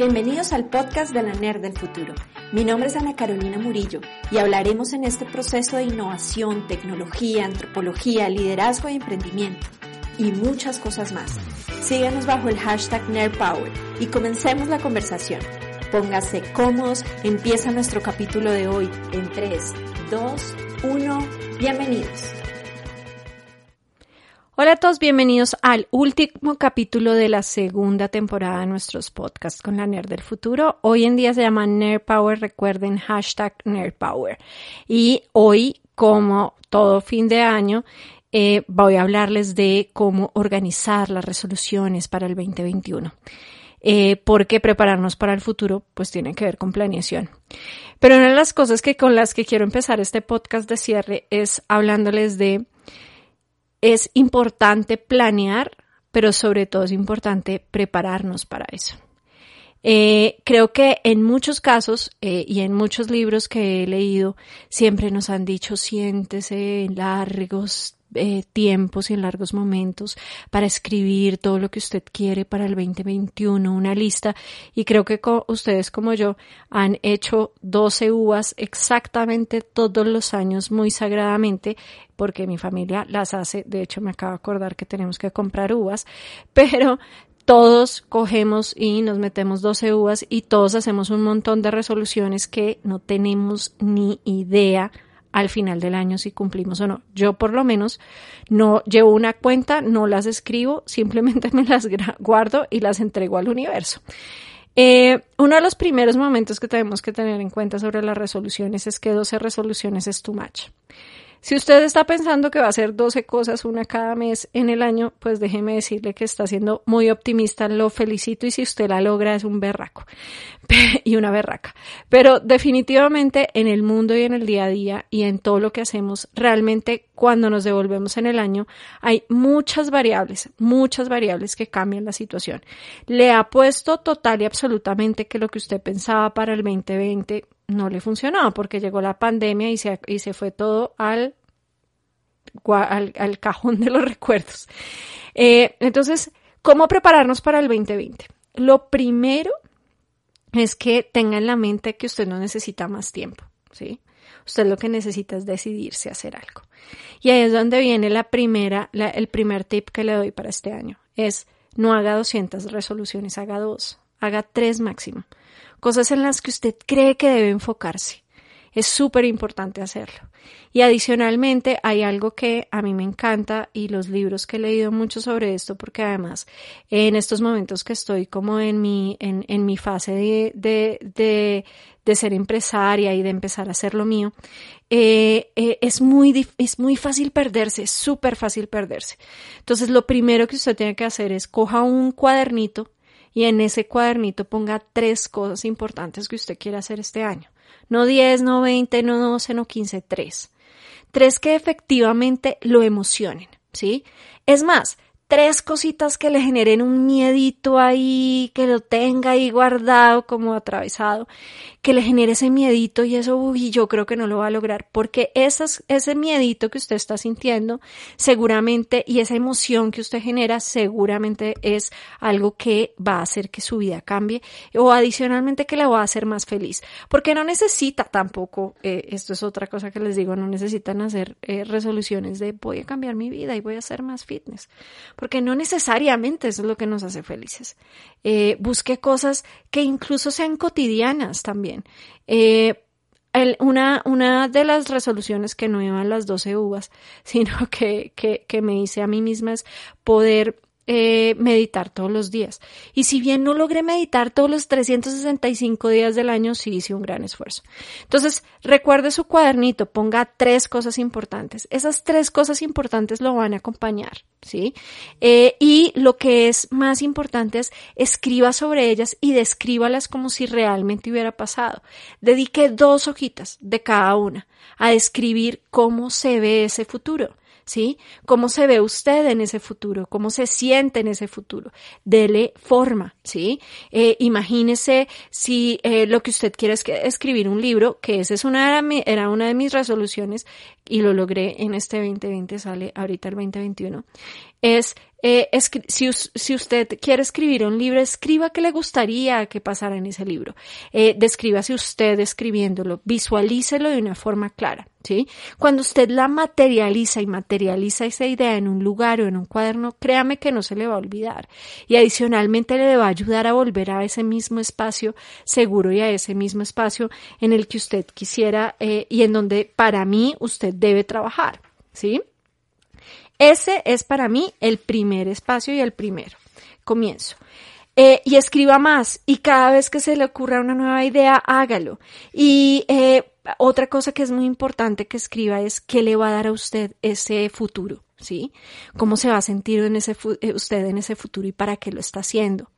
Bienvenidos al podcast de la NER del futuro. Mi nombre es Ana Carolina Murillo y hablaremos en este proceso de innovación, tecnología, antropología, liderazgo y emprendimiento y muchas cosas más. Síganos bajo el hashtag NERPower y comencemos la conversación. Póngase cómodos, empieza nuestro capítulo de hoy en 3, 2, 1, bienvenidos. Hola a todos, bienvenidos al último capítulo de la segunda temporada de nuestros podcasts con la Nerd del Futuro. Hoy en día se llama Nerd Power, recuerden hashtag Nerd Power. Y hoy, como todo fin de año, eh, voy a hablarles de cómo organizar las resoluciones para el 2021. Eh, porque prepararnos para el futuro pues tiene que ver con planeación. Pero una de las cosas que con las que quiero empezar este podcast de cierre es hablándoles de es importante planear, pero sobre todo es importante prepararnos para eso. Eh, creo que en muchos casos eh, y en muchos libros que he leído siempre nos han dicho siéntese largos eh, tiempos y en largos momentos para escribir todo lo que usted quiere para el 2021, una lista. Y creo que ustedes como yo han hecho 12 uvas exactamente todos los años muy sagradamente porque mi familia las hace. De hecho, me acabo de acordar que tenemos que comprar uvas, pero todos cogemos y nos metemos 12 uvas y todos hacemos un montón de resoluciones que no tenemos ni idea al final del año si cumplimos o no. Yo por lo menos no llevo una cuenta, no las escribo, simplemente me las guardo y las entrego al universo. Eh, uno de los primeros momentos que tenemos que tener en cuenta sobre las resoluciones es que 12 resoluciones es too much. Si usted está pensando que va a hacer 12 cosas, una cada mes en el año, pues déjeme decirle que está siendo muy optimista, lo felicito y si usted la logra es un berraco y una berraca. Pero definitivamente en el mundo y en el día a día y en todo lo que hacemos, realmente cuando nos devolvemos en el año, hay muchas variables, muchas variables que cambian la situación. Le ha puesto total y absolutamente que lo que usted pensaba para el 2020 no le funcionaba porque llegó la pandemia y se, y se fue todo al, al, cajón de los recuerdos. Eh, entonces, ¿cómo prepararnos para el 2020? Lo primero es que tenga en la mente que usted no necesita más tiempo, ¿sí? Usted lo que necesita es decidirse a hacer algo. Y ahí es donde viene la primera, el primer tip que le doy para este año. Es no haga 200 resoluciones, haga dos, haga tres máximo cosas en las que usted cree que debe enfocarse. Es súper importante hacerlo. Y adicionalmente hay algo que a mí me encanta y los libros que he leído mucho sobre esto, porque además en estos momentos que estoy como en mi, en, en mi fase de, de, de, ser empresaria y de empezar a hacer lo mío, eh, eh, es, muy, es muy fácil perderse, es súper fácil perderse. Entonces lo primero que usted tiene que hacer es coja un cuadernito y en ese cuadernito ponga tres cosas importantes que usted quiere hacer este año. No 10, no 20, no 12, no 15, tres. Tres que efectivamente lo emocionen, ¿sí? Es más, tres cositas que le generen un miedito ahí, que lo tenga ahí guardado como atravesado, que le genere ese miedito y eso, uy, yo creo que no lo va a lograr, porque esas, ese miedito que usted está sintiendo, seguramente, y esa emoción que usted genera, seguramente es algo que va a hacer que su vida cambie o adicionalmente que la va a hacer más feliz, porque no necesita tampoco, eh, esto es otra cosa que les digo, no necesitan hacer eh, resoluciones de voy a cambiar mi vida y voy a ser más fitness porque no necesariamente eso es lo que nos hace felices. Eh, busque cosas que incluso sean cotidianas también. Eh, una, una de las resoluciones que no iban las 12 uvas, sino que, que, que me hice a mí misma es poder eh, meditar todos los días. Y si bien no logré meditar todos los 365 días del año, sí hice un gran esfuerzo. Entonces, recuerde su cuadernito, ponga tres cosas importantes. Esas tres cosas importantes lo van a acompañar, ¿sí? Eh, y lo que es más importante es escriba sobre ellas y descríbalas como si realmente hubiera pasado. Dedique dos hojitas de cada una a describir cómo se ve ese futuro. ¿Sí? ¿Cómo se ve usted en ese futuro? ¿Cómo se siente en ese futuro? Dele forma, ¿sí? Eh, imagínese si eh, lo que usted quiere es escribir un libro, que esa es una, era una de mis resoluciones, y lo logré en este 2020, sale ahorita el 2021, es eh, si, si, usted quiere escribir un libro, escriba qué le gustaría que pasara en ese libro. Eh, descríbase usted escribiéndolo, visualícelo de una forma clara, ¿sí? Cuando usted la materializa y materializa esa idea en un lugar o en un cuaderno, créame que no se le va a olvidar. Y adicionalmente le va a ayudar a volver a ese mismo espacio seguro y a ese mismo espacio en el que usted quisiera eh, y en donde para mí usted debe trabajar, ¿sí? Ese es para mí el primer espacio y el primero. Comienzo. Eh, y escriba más y cada vez que se le ocurra una nueva idea, hágalo. Y eh, otra cosa que es muy importante que escriba es qué le va a dar a usted ese futuro, ¿sí? ¿Cómo se va a sentir eh, usted en ese futuro y para qué lo está haciendo?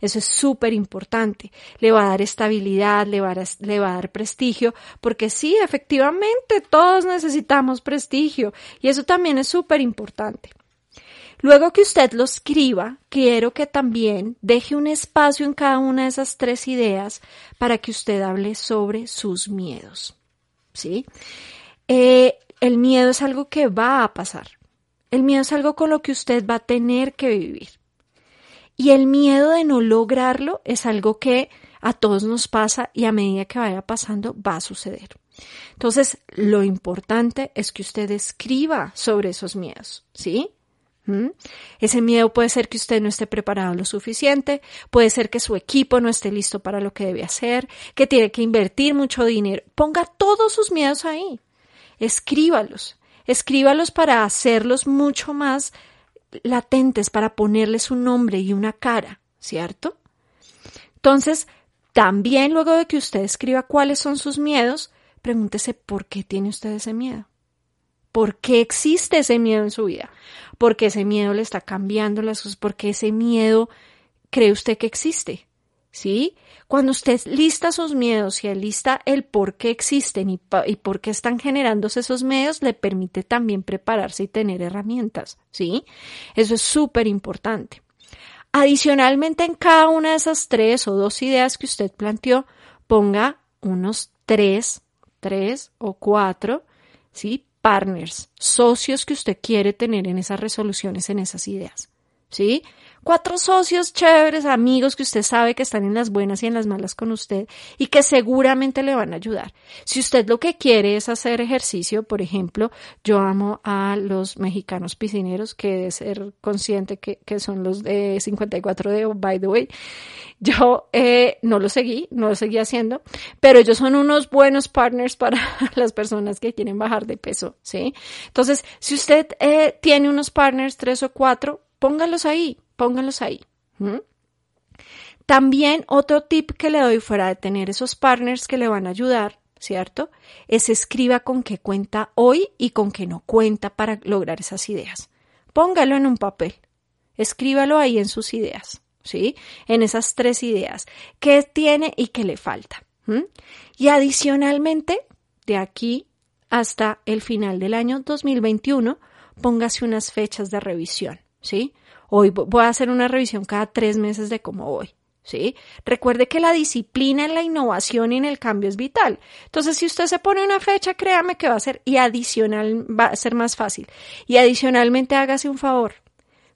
Eso es súper importante. Le va a dar estabilidad, le va a, dar prestigio, porque sí, efectivamente, todos necesitamos prestigio y eso también es súper importante. Luego que usted lo escriba, quiero que también deje un espacio en cada una de esas tres ideas para que usted hable sobre sus miedos. ¿Sí? Eh, el miedo es algo que va a pasar. El miedo es algo con lo que usted va a tener que vivir. Y el miedo de no lograrlo es algo que a todos nos pasa y a medida que vaya pasando va a suceder. Entonces, lo importante es que usted escriba sobre esos miedos, ¿sí? ¿Mm? Ese miedo puede ser que usted no esté preparado lo suficiente, puede ser que su equipo no esté listo para lo que debe hacer, que tiene que invertir mucho dinero. Ponga todos sus miedos ahí. Escríbalos. Escríbalos para hacerlos mucho más latentes para ponerles un nombre y una cara, ¿cierto? Entonces, también luego de que usted escriba cuáles son sus miedos, pregúntese por qué tiene usted ese miedo. ¿Por qué existe ese miedo en su vida? ¿Por qué ese miedo le está cambiando las cosas? ¿Por qué ese miedo cree usted que existe? ¿Sí? Cuando usted lista sus miedos y lista el por qué existen y, y, por qué están generándose esos medios, le permite también prepararse y tener herramientas, ¿sí? Eso es súper importante. Adicionalmente, en cada una de esas tres o dos ideas que usted planteó, ponga unos tres, tres o cuatro, ¿sí? Partners, socios que usted quiere tener en esas resoluciones, en esas ideas, ¿sí? Cuatro socios chéveres, amigos que usted sabe que están en las buenas y en las malas con usted y que seguramente le van a ayudar. Si usted lo que quiere es hacer ejercicio, por ejemplo, yo amo a los mexicanos piscineros, que debe ser consciente que, son los de 54 de, by the way. Yo eh, no lo seguí, no lo seguí haciendo, pero ellos son unos buenos partners para las personas que quieren bajar de peso, ¿sí? Entonces, si usted eh, tiene unos partners, tres o cuatro, póngalos ahí, pónganlos ahí. También otro tip que le doy fuera de tener esos partners que le van a ayudar, ¿cierto? Es escriba con qué cuenta hoy y con qué no cuenta para lograr esas ideas. Póngalo en un papel. Escríbalo ahí en sus ideas, ¿sí? En esas tres ideas. ¿Qué tiene y qué le falta? Y adicionalmente, de aquí hasta el final del año 2021, póngase unas fechas de revisión, ¿sí? Hoy voy a hacer una revisión cada tres meses de cómo voy. ¿Sí? Recuerde que la disciplina en la innovación y en el cambio es vital. Entonces, si usted se pone una fecha, créame que va a ser y adicional, va a ser más fácil. Y adicionalmente hágase un favor.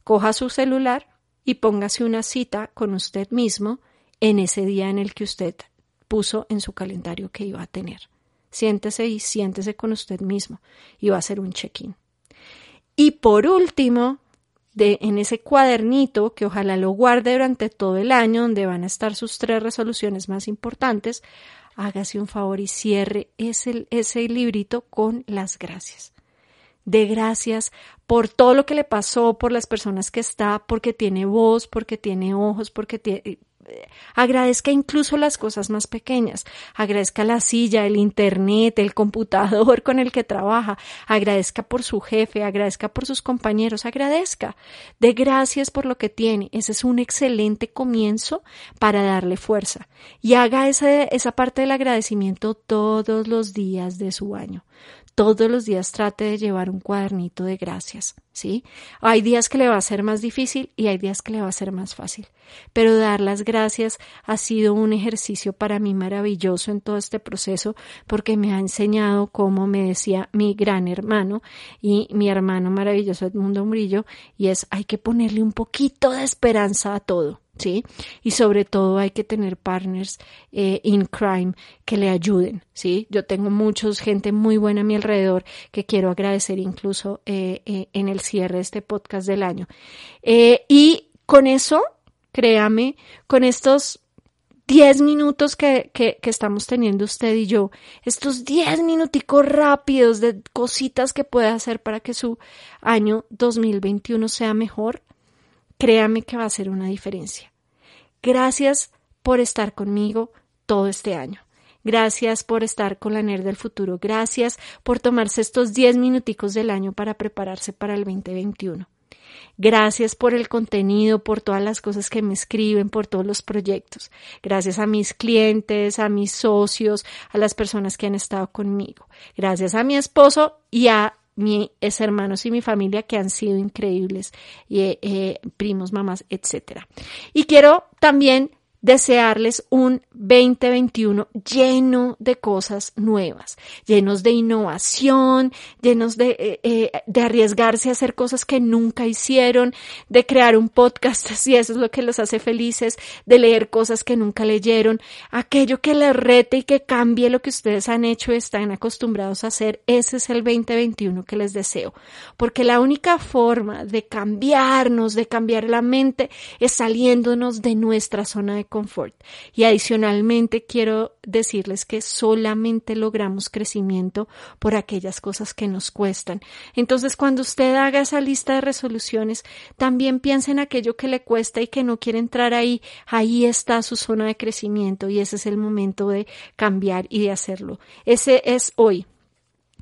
Coja su celular y póngase una cita con usted mismo en ese día en el que usted puso en su calendario que iba a tener. Siéntese y siéntese con usted mismo y va a hacer un check-in. Y por último, en ese cuadernito que ojalá lo guarde durante todo el año, donde van a estar sus tres resoluciones más importantes, hágase un favor y cierre ese, ese librito con las gracias. De gracias por todo lo que le pasó, por las personas que está, porque tiene voz, porque tiene ojos, porque tiene, agradezca incluso las cosas más pequeñas, agradezca la silla, el internet, el computador con el que trabaja, agradezca por su jefe, agradezca por sus compañeros, agradezca, de gracias por lo que tiene. Ese es un excelente comienzo para darle fuerza. Y haga esa, esa parte del agradecimiento todos los días de su año todos los días trate de llevar un cuadernito de gracias, ¿sí? Hay días que le va a ser más difícil y hay días que le va a ser más fácil, pero dar las gracias ha sido un ejercicio para mí maravilloso en todo este proceso porque me ha enseñado, como me decía mi gran hermano y mi hermano maravilloso Edmundo Murillo, y es hay que ponerle un poquito de esperanza a todo. ¿Sí? Y sobre todo hay que tener partners eh, in crime que le ayuden, ¿sí? Yo tengo muchos, gente muy buena a mi alrededor que quiero agradecer incluso eh, eh, en el cierre de este podcast del año. y con eso, créame, con estos 10 minutos que, que, que, estamos teniendo usted y yo, estos 10 minuticos rápidos de cositas que puede hacer para que su año 2021 sea mejor, créame que va a ser una diferencia. Gracias por estar conmigo todo este año. Gracias por estar con la NER del futuro. Gracias por tomarse estos 10 minuticos del año para prepararse para el 2021. Gracias por el contenido, por todas las cosas que me escriben, por todos los proyectos. Gracias a mis clientes, a mis socios, a las personas que han estado conmigo. Gracias a mi esposo y a mis hermanos y mi familia que han sido increíbles, y, eh, primos, mamás, etcétera. Y quiero también desearles un 2021 lleno de cosas nuevas, llenos de innovación, llenos de, eh, eh, de arriesgarse a hacer cosas que nunca hicieron, de crear un podcast si eso es lo que los hace felices, de leer cosas que nunca leyeron, aquello que les rete y que cambie lo que ustedes han hecho y están acostumbrados a hacer, ese es el 2021 que les deseo, porque la única forma de cambiarnos, de cambiar la mente, es saliéndonos de nuestra zona de. Y adicionalmente quiero decirles que solamente logramos crecimiento por aquellas cosas que nos cuestan. Entonces, cuando usted haga esa lista de resoluciones, también piense en aquello que le cuesta y que no quiere entrar ahí. Ahí está su zona de crecimiento y ese es el momento de cambiar y de hacerlo. Ese es hoy.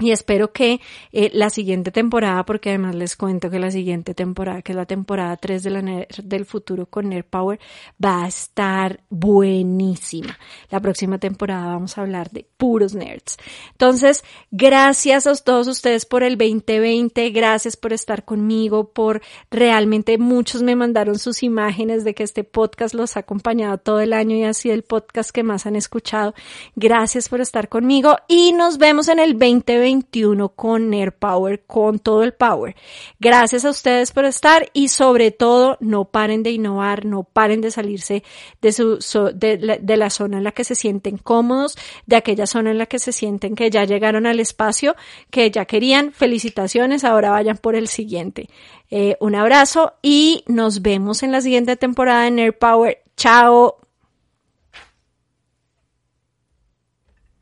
Y espero que eh, la siguiente temporada, porque además les cuento que la siguiente temporada, que es la temporada 3 de la del futuro con Nerd Power, va a estar buenísima. La próxima temporada vamos a hablar de puros nerds. Entonces, gracias a todos ustedes por el 2020, gracias por estar conmigo, por realmente muchos me mandaron sus imágenes de que este podcast los ha acompañado todo el año y ha sido el podcast que más han escuchado. Gracias por estar conmigo y nos vemos en el 2020 21 con Air Power, con todo el power. Gracias a ustedes por estar y sobre todo no paren de innovar, no paren de salirse de, la, zona en la que se sienten cómodos, de aquella zona en la que se sienten que ya llegaron al espacio, que ya querían. Felicitaciones, ahora vayan por el siguiente. Eh, un abrazo y nos vemos en la siguiente temporada de Air Power. Chao.